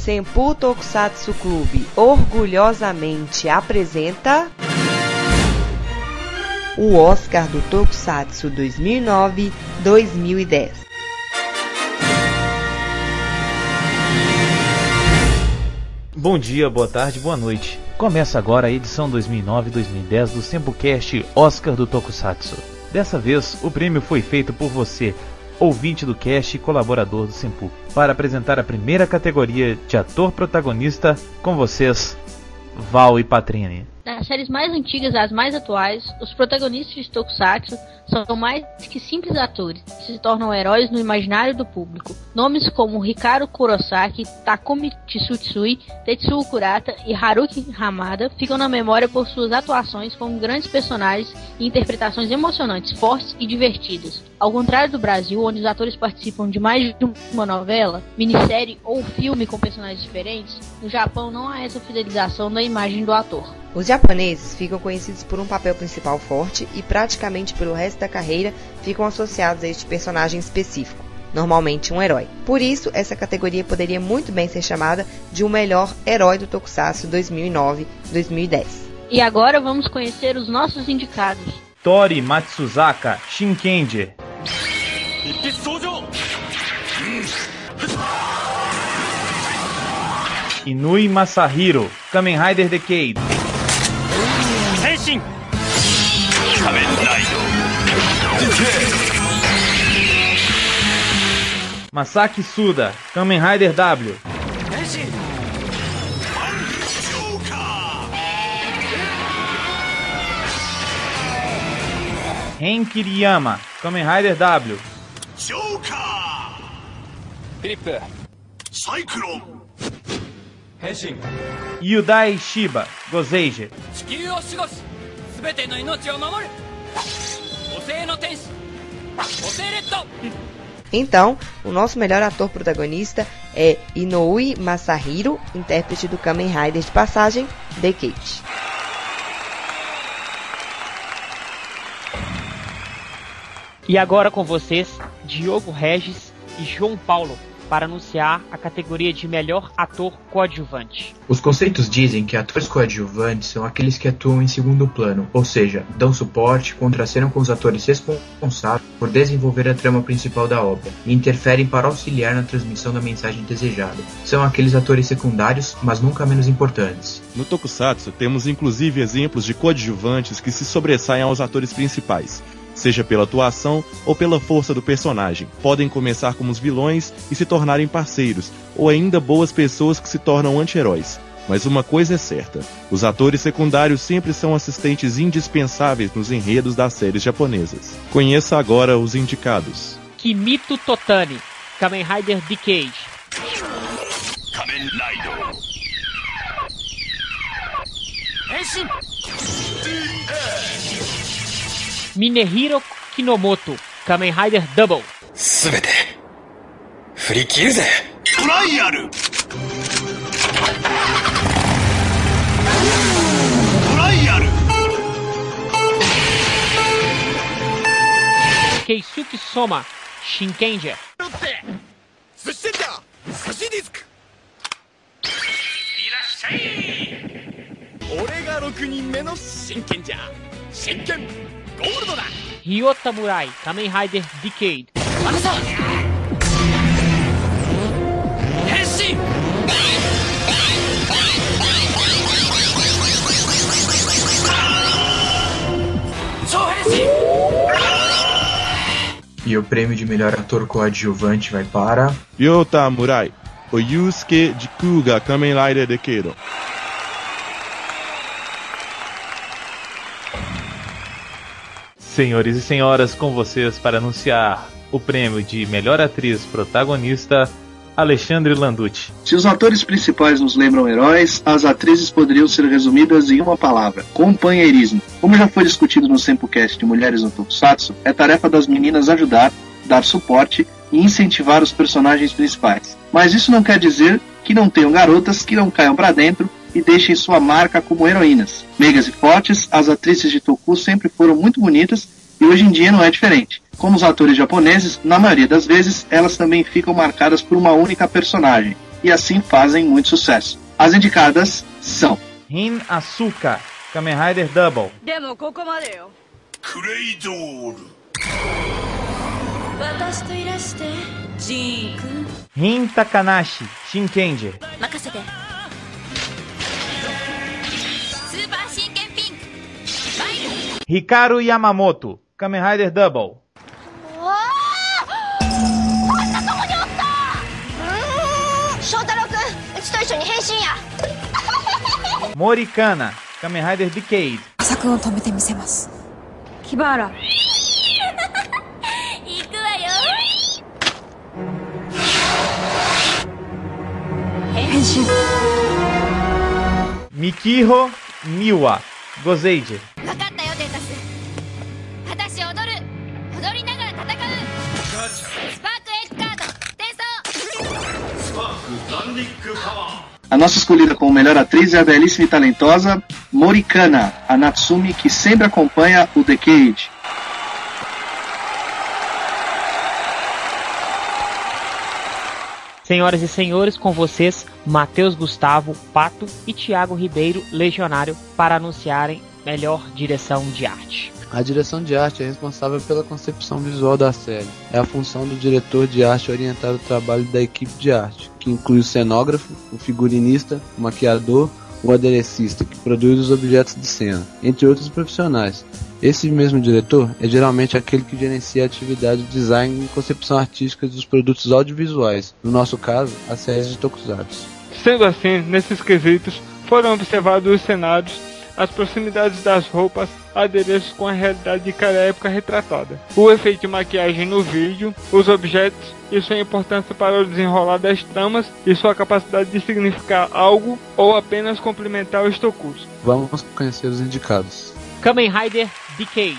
Senpu Tokusatsu Clube orgulhosamente apresenta o Oscar do Tokusatsu 2009-2010. Bom dia, boa tarde, boa noite. Começa agora a edição 2009-2010 do SempuCast Oscar do Tokusatsu. Dessa vez, o prêmio foi feito por você, ouvinte do cast e colaborador do Sempu, para apresentar a primeira categoria de ator protagonista com vocês, Val e Patrini. Das séries mais antigas às mais atuais, os protagonistas de Tokusatsu são mais que simples atores, se tornam heróis no imaginário do público. Nomes como Hikaru Kurosaki, Takumi Tsutsui, Tetsuo Kurata e Haruki Hamada ficam na memória por suas atuações como grandes personagens e interpretações emocionantes, fortes e divertidas. Ao contrário do Brasil, onde os atores participam de mais de uma novela, minissérie ou filme com personagens diferentes, no Japão não há essa fidelização da imagem do ator. Os japoneses ficam conhecidos por um papel principal forte e praticamente pelo resto da carreira ficam associados a este personagem específico, normalmente um herói. Por isso, essa categoria poderia muito bem ser chamada de o melhor herói do Tokusatsu 2009-2010. E agora vamos conhecer os nossos indicados. Tori Matsuzaka Shinkenji. Inui Masahiro Kamen Rider Decade. Masaki Suda, Kamen Rider W. Ren Kiriyama, Kamen Rider W. ジョーカフィリップーサイクロン Yudai Shiba, Gozeija. 地球を守護し全ての命を守る母星の天使母星レッド Então, o nosso melhor ator protagonista é Inoue Masahiro, intérprete do Kamen Rider de passagem, Decade. E agora com vocês, Diogo Regis e João Paulo, para anunciar a categoria de melhor ator coadjuvante. Os conceitos dizem que atores coadjuvantes são aqueles que atuam em segundo plano, ou seja, dão suporte, contracenam com os atores responsáveis por desenvolver a trama principal da obra e interferem para auxiliar na transmissão da mensagem desejada. São aqueles atores secundários, mas nunca menos importantes. No Tokusatsu temos inclusive exemplos de coadjuvantes que se sobressaem aos atores principais, seja pela atuação ou pela força do personagem. Podem começar como os vilões e se tornarem parceiros, ou ainda boas pessoas que se tornam anti-heróis. Mas uma coisa é certa: os atores secundários sempre são assistentes indispensáveis nos enredos das séries japonesas. Conheça agora os indicados: Kimito Totani, Kamen Rider Decade. Kamen Rider. Enshin. Minehiro Kinomoto, Kamen Rider Double. 全て振り切るぜトライアルトライアル Keisuke Soma, Shinkenger. 寿司だ寿司ディスク俺が6人目の真剣じゃ真剣 Yota Murai, Kamen Rider Decade. E o prêmio de melhor ator coadjuvante vai para. Yota Murai, O Oyusuke Jikuga Kamen Rider Decade. Senhores e senhoras, com vocês para anunciar o prêmio de melhor atriz protagonista, Alexandre Landucci. Se os atores principais nos lembram heróis, as atrizes poderiam ser resumidas em uma palavra: companheirismo. Como já foi discutido no Sempocast de Mulheres no Tokusatsu, é tarefa das meninas ajudar, dar suporte e incentivar os personagens principais. Mas isso não quer dizer que não tenham garotas que não caiam para dentro e deixem sua marca como heroínas. Meigas e fortes, as atrizes de Toku sempre foram muito bonitas e hoje em dia não é diferente. Como os atores japoneses, na maioria das vezes elas também ficam marcadas por uma única personagem e assim fazem muito sucesso. As indicadas são Rin Asuka, Kamen Rider Double, Rin Takanashi, Shinkenger. Hikaru Yamamoto, Kamen Rider Double. Morikana, Kamen Rider Decade. Kibara. Mikiho Miwa, Gozeide. A nossa escolhida como melhor atriz é a belíssima e talentosa Morikana, a Natsumi que sempre acompanha o Decade. Senhoras e senhores, com vocês, Matheus Gustavo, Pato e Thiago Ribeiro, Legionário, para anunciarem melhor direção de arte. A direção de arte é responsável pela concepção visual da série. É a função do diretor de arte orientar o trabalho da equipe de arte, que inclui o cenógrafo, o figurinista, o maquiador, o aderecista, que produz os objetos de cena, entre outros profissionais. Esse mesmo diretor é geralmente aquele que gerencia a atividade de design e concepção artística dos produtos audiovisuais, no nosso caso, as séries de tokusatsu. Sendo assim, nesses quesitos foram observados os cenários, as proximidades das roupas, adereços com a realidade de cada época retratada, o efeito de maquiagem no vídeo, os objetos e sua importância para o desenrolar das tramas e sua capacidade de significar algo ou apenas complementar os tokus. Vamos conhecer os indicados. Kamen Rider Decade.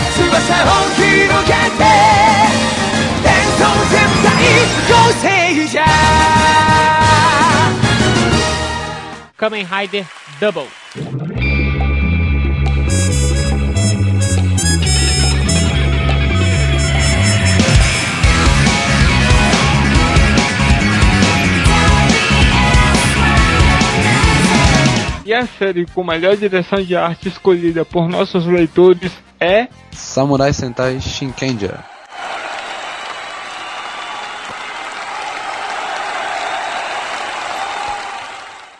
翼を広げて伝統戦隊ゴセイジャー Kamen Rider Double. 'E a série com melhor direção de arte escolhida por nossos leitores é Samurai Sentai Shinkenger.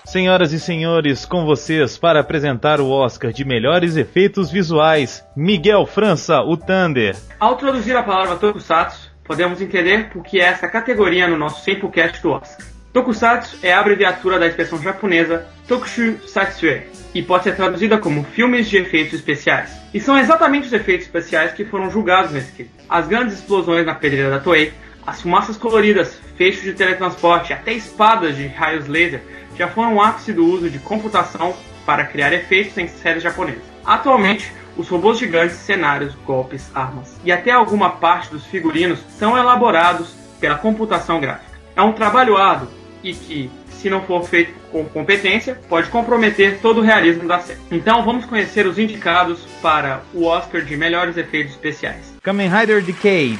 Senhoras e senhores, com vocês para apresentar o Oscar de melhores efeitos visuais, Miguel França, o Thunder. Ao traduzir a palavra Tokusatsu, podemos entender por que é essa categoria no nosso Sempocast do Oscar. Tokusatsu é a abreviatura da expressão japonesa Tokushu Satsue e pode ser traduzida como filmes de efeitos especiais. E são exatamente os efeitos especiais que foram julgados nesse quesito. As grandes explosões na pedreira da Toei, as fumaças coloridas, feixes de teletransporte, até espadas de raios laser já foram o ápice do uso de computação para criar efeitos em séries japonesas. Atualmente, os robôs gigantes, cenários, golpes, armas e até alguma parte dos figurinos são elaborados pela computação gráfica. É um trabalho árduo e que, se não for feito com competência, pode comprometer todo o realismo da série. Então vamos conhecer os indicados para o Oscar de melhores efeitos especiais. Kamen Rider Decade.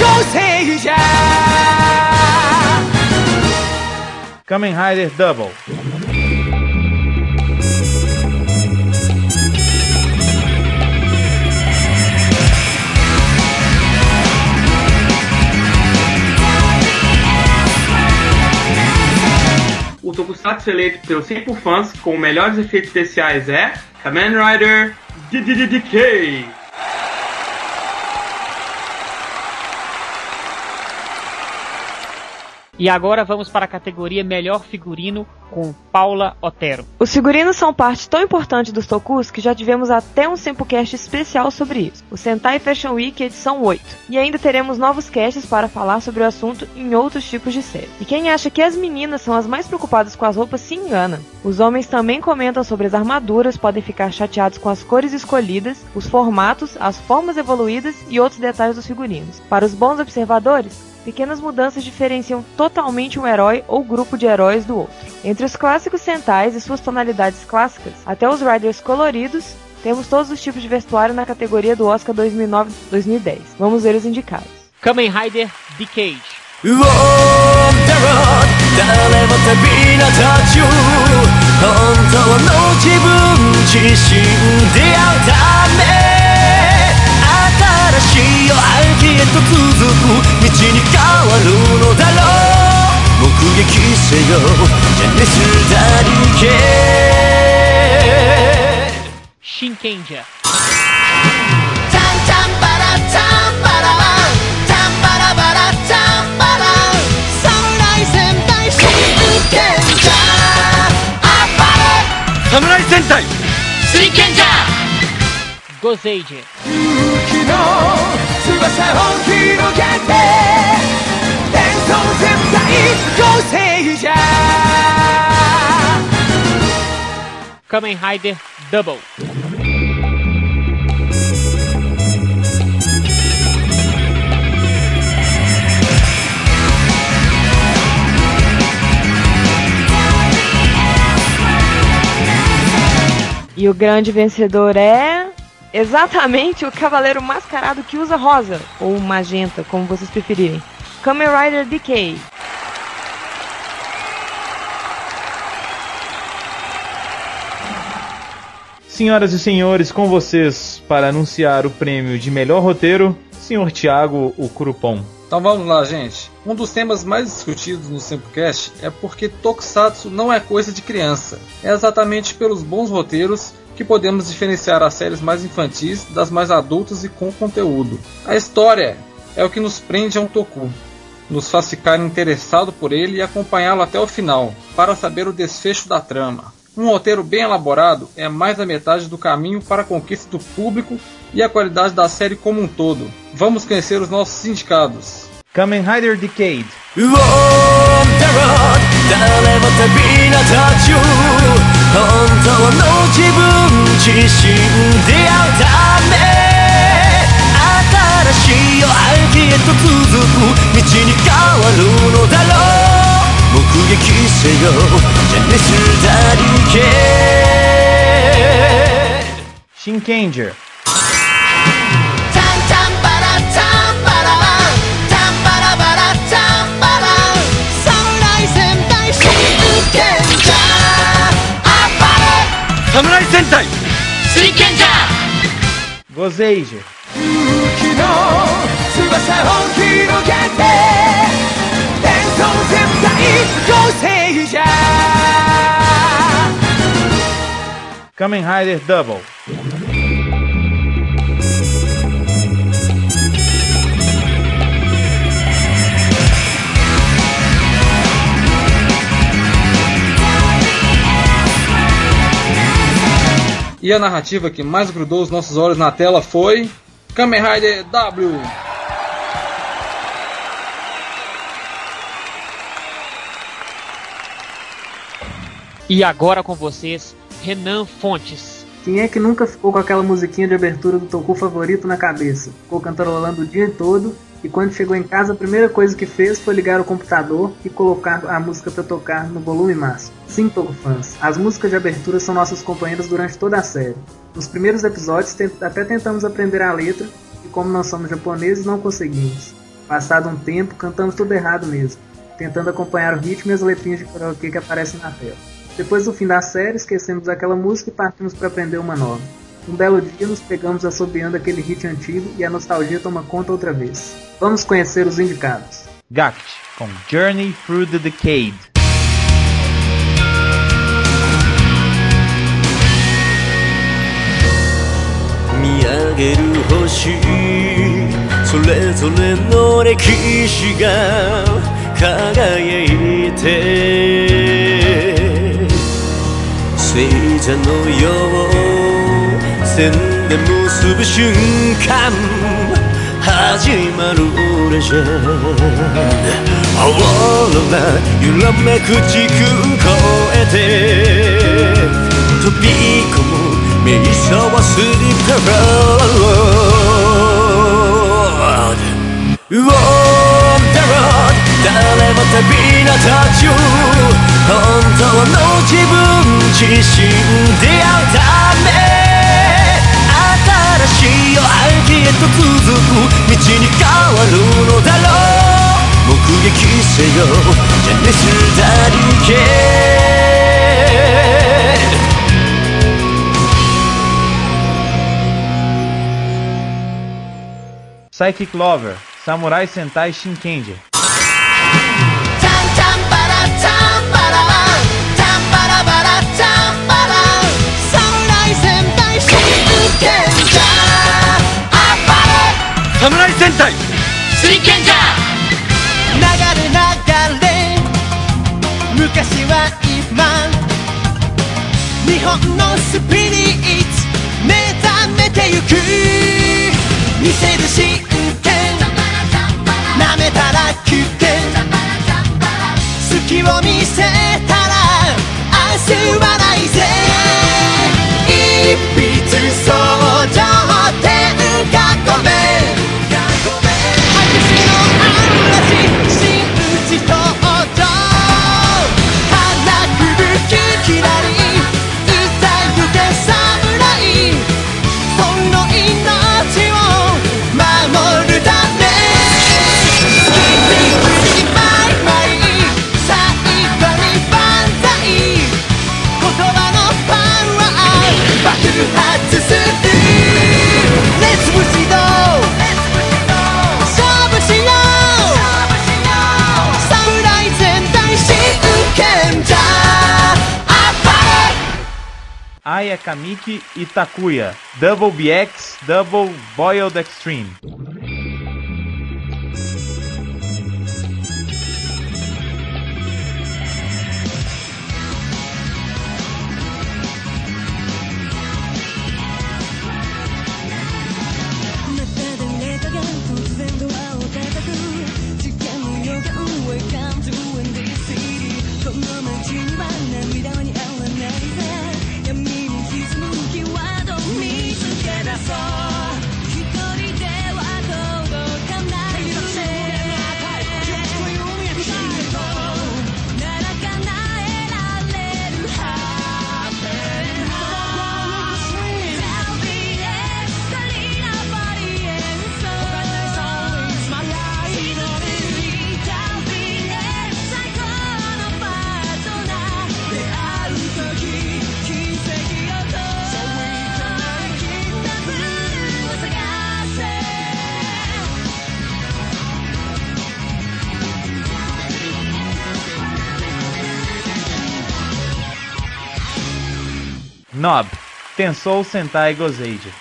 conseja. Kamen Rider Double. O Tokusatsu eleito pelos 100 fãs com melhores efeitos especiais é Kamen Rider DDDK. E agora vamos para a categoria Melhor Figurino com Paula Otero. Os figurinos são parte tão importante dos Tokus que já tivemos até um Sempocast especial sobre isso, o Sentai Fashion Week edição 8. E ainda teremos novos casts para falar sobre o assunto em outros tipos de série. E quem acha que as meninas são as mais preocupadas com as roupas se engana. Os homens também comentam sobre as armaduras, podem ficar chateados com as cores escolhidas, os formatos, as formas evoluídas e outros detalhes dos figurinos. Para os bons observadores, Pequenas mudanças diferenciam totalmente um herói ou grupo de heróis do outro. Entre os clássicos Sentais e suas tonalidades clássicas, até os Riders coloridos, temos todos os tipos de vestuário na categoria do Oscar 2009-2010. Vamos ver os indicados. Kamen Rider Decade. ウしい秋へと続く道に変わるのだろう目撃せよジェネスダリケ Shinkenja. タンタンバラタンバラワンタンバラバラタンバラ侍戦隊真剣じゃあっぱれ侍戦隊真剣じゃ Gozager. 昨日翼を広げて天空全体ゴーセイジャー Kamen Rider Double. E o grande vencedor é. Exatamente o cavaleiro mascarado que usa rosa, ou magenta, como vocês preferirem. Kamen Rider Decay. Senhoras e senhores, com vocês para anunciar o prêmio de melhor roteiro, senhor Thiago, o Curupom. Então vamos lá, gente. Um dos temas mais discutidos no Simplecast é porque Tokusatsu não é coisa de criança. É exatamente pelos bons roteiros que podemos diferenciar as séries mais infantis das mais adultas e com conteúdo. A história é o que nos prende a um Toku, nos faz ficar interessado por ele e acompanhá-lo até o final, para saber o desfecho da trama. Um roteiro bem elaborado é mais da metade do caminho para a conquista do público e a qualidade da série como um todo. Vamos conhecer os nossos indicados. Kamen Rider Decade. 本当の自分自身であるため新しい夜明けへと続く道に変わるのだろう。目撃せよジャニスダリケ真剣獣侍戦隊真剣じゃ Gozager. 昨日翼を広げて天空全体ゴーセイジャー Kamen Rider Double. E a narrativa que mais grudou os nossos olhos na tela foi Kamen Rider W. E agora com vocês, Renan Fontes. Quem é que nunca ficou com aquela musiquinha de abertura do Toku favorito na cabeça? Ficou cantarolando o dia todo E quando chegou em casa, a primeira coisa que fez foi ligar o computador e colocar a música para tocar no volume máximo. Sim, Tokufãs, as músicas de abertura são nossas companheiras durante toda a série. Nos primeiros episódios até tentamos aprender a letra e como nós somos japoneses não conseguimos. Passado um tempo, cantamos tudo errado mesmo, tentando acompanhar o ritmo e as letrinhas de karaokê que aparecem na tela. Depois do fim da série, esquecemos aquela música e partimos para aprender uma nova. Um belo dia nos pegamos assobiando aquele hit antigo e a nostalgia toma conta outra vez. Vamos conhecer os indicados. Gact com Journey Through the Decade. 見上げる星それぞれの歴史が輝いて星座のよう 線で結ぶ瞬間。始まるレジェンドオーロラ揺らめく時空越えて。飛び込む瞑想はスリップロード On the road 誰も旅の途中本当の自分自身出会うため。しい夜明けへと続く道に変わるのだろう目撃せよジェネスダリケ Psychic Lover, Samurai Sentai Shinkenger. タンタ 侍戦隊。真剣者流れ流れ。昔は今。日本のスピリッツ Kamiki e Takuya, Double BX, Double Boiled Extreme. Nob, Tensou Sentai Goseide.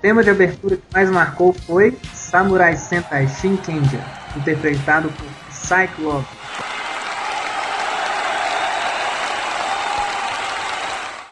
Tema de abertura que mais marcou foi Samurai Sentai Shinkenja, interpretado por Cyclops.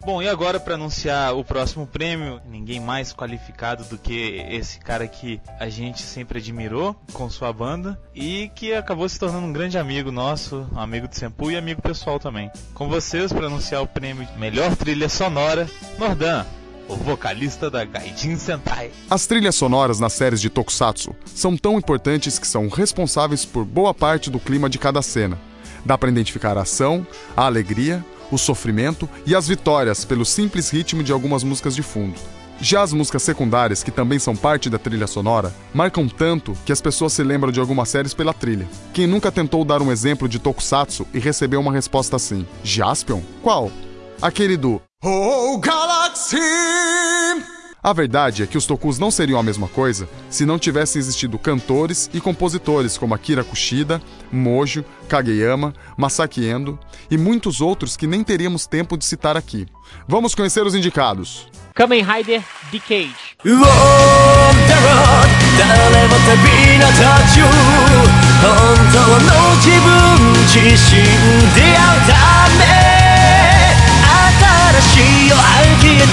Bom, e agora para anunciar o próximo prêmio, ninguém mais qualificado do que esse cara que a gente sempre admirou com sua banda e que acabou se tornando um grande amigo nosso, amigo do Sempu e amigo pessoal também. Com vocês para anunciar o prêmio de melhor trilha sonora, Nordan, o vocalista da Gaijin Sentai. As trilhas sonoras nas séries de Tokusatsu são tão importantes que são responsáveis por boa parte do clima de cada cena. Dá para identificar a ação, a alegria, o sofrimento e as vitórias pelo simples ritmo de algumas músicas de fundo. Já as músicas secundárias, que também são parte da trilha sonora, marcam tanto que as pessoas se lembram de algumas séries pela trilha. Quem nunca tentou dar um exemplo de tokusatsu e recebeu uma resposta assim? Jaspion? Qual? Aquele do Oh Galaxy! A verdade é que os tokus não seriam a mesma coisa se não tivessem existido cantores e compositores como Akira Kushida, Mojo, Kageyama, Masaki Endo e muitos outros que nem teríamos tempo de citar aqui. Vamos conhecer os indicados. Kamen Rider Decade.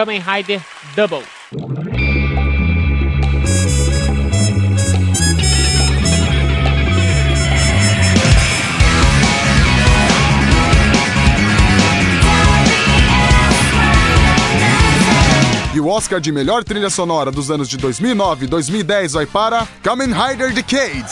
Kamen Rider Double. E o Oscar de melhor trilha sonora dos anos de 2009 e 2010 vai para Kamen Rider Decade.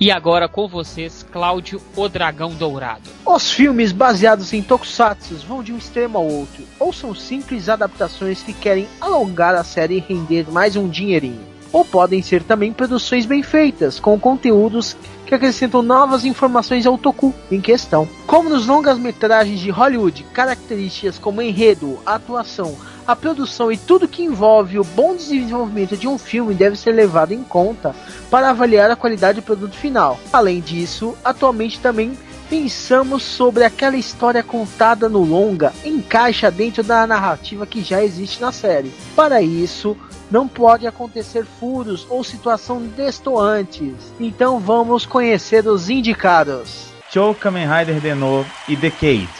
E agora com vocês, Cláudio o Dragão Dourado. Os filmes baseados em tokusatsu vão de um extremo ao outro, ou são simples adaptações que querem alongar a série e render mais um dinheirinho. Ou podem ser também produções bem feitas, com conteúdos que acrescentam novas informações ao toku em questão. Como nos longas-metragens de Hollywood, características como enredo, atuação, a produção e tudo que envolve o bom desenvolvimento de um filme deve ser levado em conta para avaliar a qualidade do produto final. Além disso, atualmente também pensamos sobre aquela história contada no longa encaixa dentro da narrativa que já existe na série. Para isso, não pode acontecer furos ou situação destoantes. Então vamos conhecer os indicados. Show Kamen Rider Deno e Decade.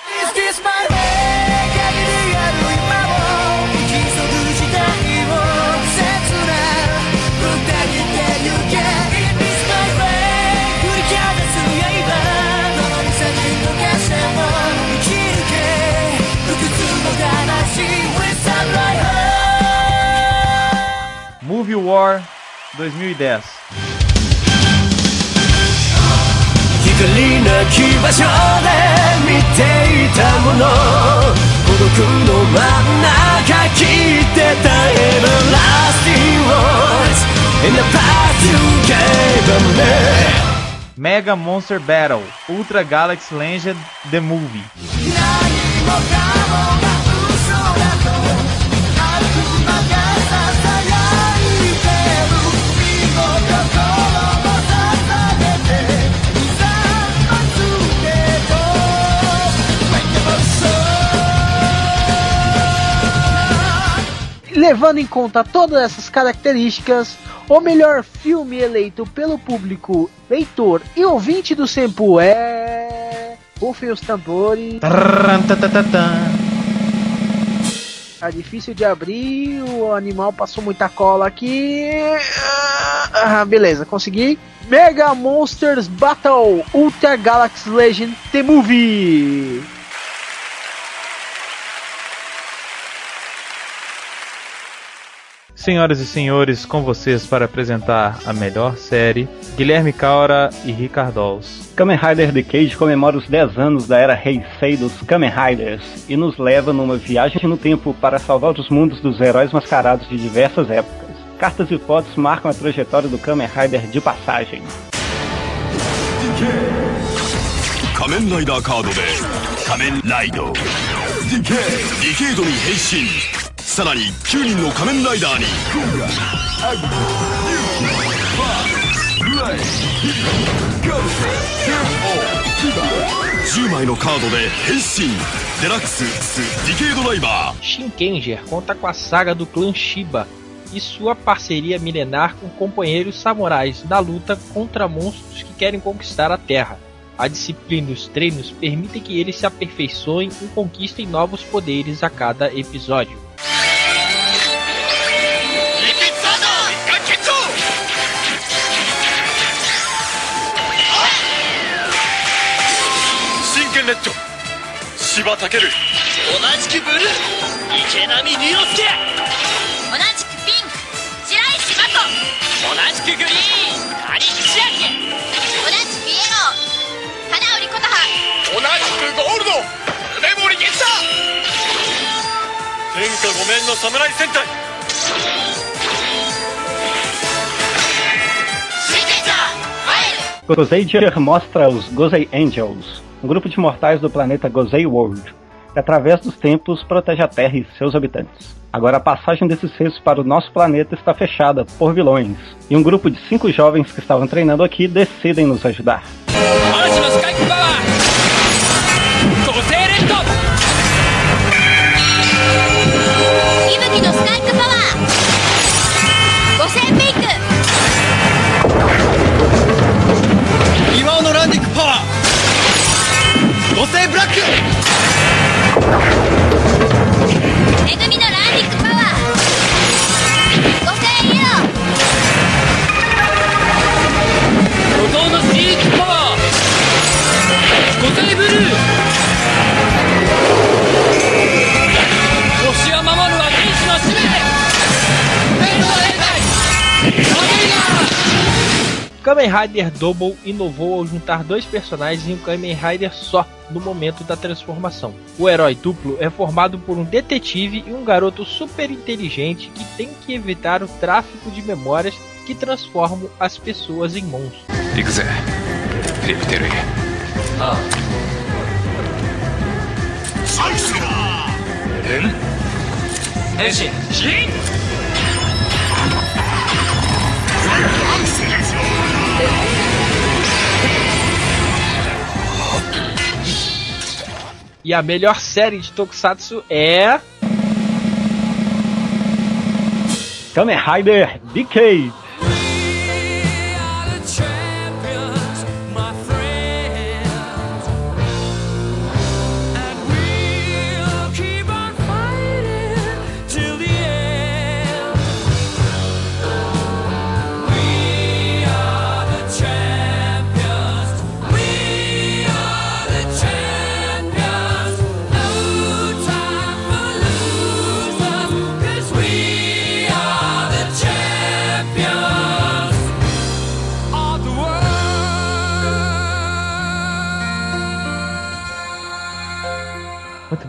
gave me Mega Monster Battle Ultra Galaxy Legend The Movie. Levando em conta todas essas características, o melhor filme eleito pelo público leitor e ouvinte do Sempo é. Rufem os tambores. Tá difícil de abrir, o animal passou muita cola aqui. Ah, beleza, consegui. Mega Monsters Battle Ultra Galaxy Legend The Movie. Senhoras e senhores, com vocês para apresentar a melhor série, Guilherme Caura e Ricardols. Kamen Rider Decade comemora os 10 anos da era Heisei dos Kamen Riders e nos leva numa viagem no tempo para salvar os mundos dos heróis mascarados de diversas épocas. Cartas e fotos marcam a trajetória do Kamen Rider de passagem. 仮面ライダーカードで仮面ライドディケイディケイドに変身 さらに9人の仮面ライダーに10枚のカードで変身デラックススディケイドライバー Shinkenger conta com a saga do clã Shiba e sua parceria milenar com companheiros samurais na luta contra monstros que querem conquistar a Terra. A disciplina e os treinos permitem que eles se aperfeiçoem e conquistem novos poderes a cada episódio. 柴武尊同じくブルー。池波龍之介同じくピンク。白石真子。同じくグリーン。谷千秋同じくイエロー。花織琴葉。同じくゴールド。梅森源太。天下御免の侍戦隊。Gozager mostra os Gozei Angels, um grupo de mortais do planeta Gozei World, que através dos tempos protege a Terra e seus habitantes. Agora a passagem desses seres para o nosso planeta está fechada por vilões, e um grupo de cinco jovens que estavam treinando aqui decidem nos ajudar. 嵐 Kamen Rider Double inovou ao juntar dois personagens em um Kamen Rider só no momento da transformação. O herói duplo é formado por um detetive e um garoto super inteligente que tem que evitar o tráfico de memórias que transformam as pessoas em monstros. E a melhor série de Tokusatsu é. Kamen Rider Decade.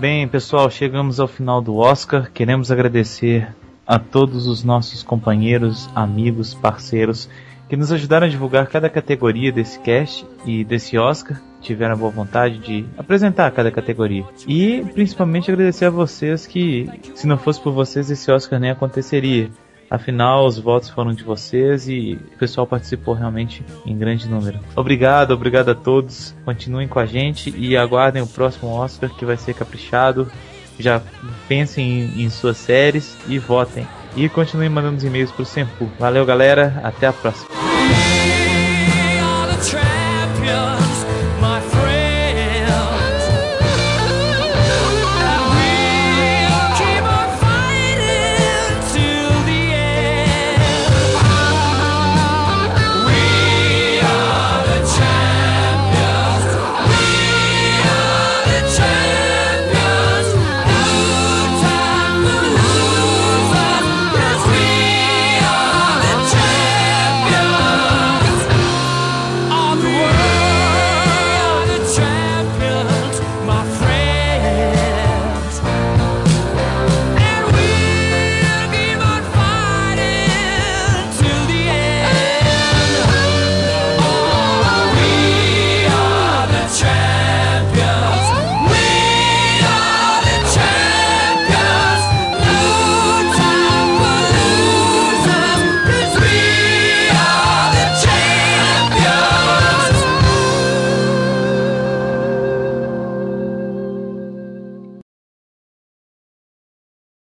Bem, pessoal, chegamos ao final do Oscar. Queremos agradecer a todos os nossos companheiros, amigos, parceiros que nos ajudaram a divulgar cada categoria desse cast e desse Oscar. Tiveram a boa vontade de apresentar cada categoria. E principalmente agradecer a vocês que, se não fosse por vocês, esse Oscar nem aconteceria. Afinal, os votos foram de vocês e o pessoal participou realmente em grande número. Obrigado, obrigado a todos. Continuem com a gente e aguardem o próximo Oscar que vai ser caprichado Já pensem em, em suas séries e votem. E continuem mandando os e-mails pro Sempu. Valeu, galera. Até a próxima.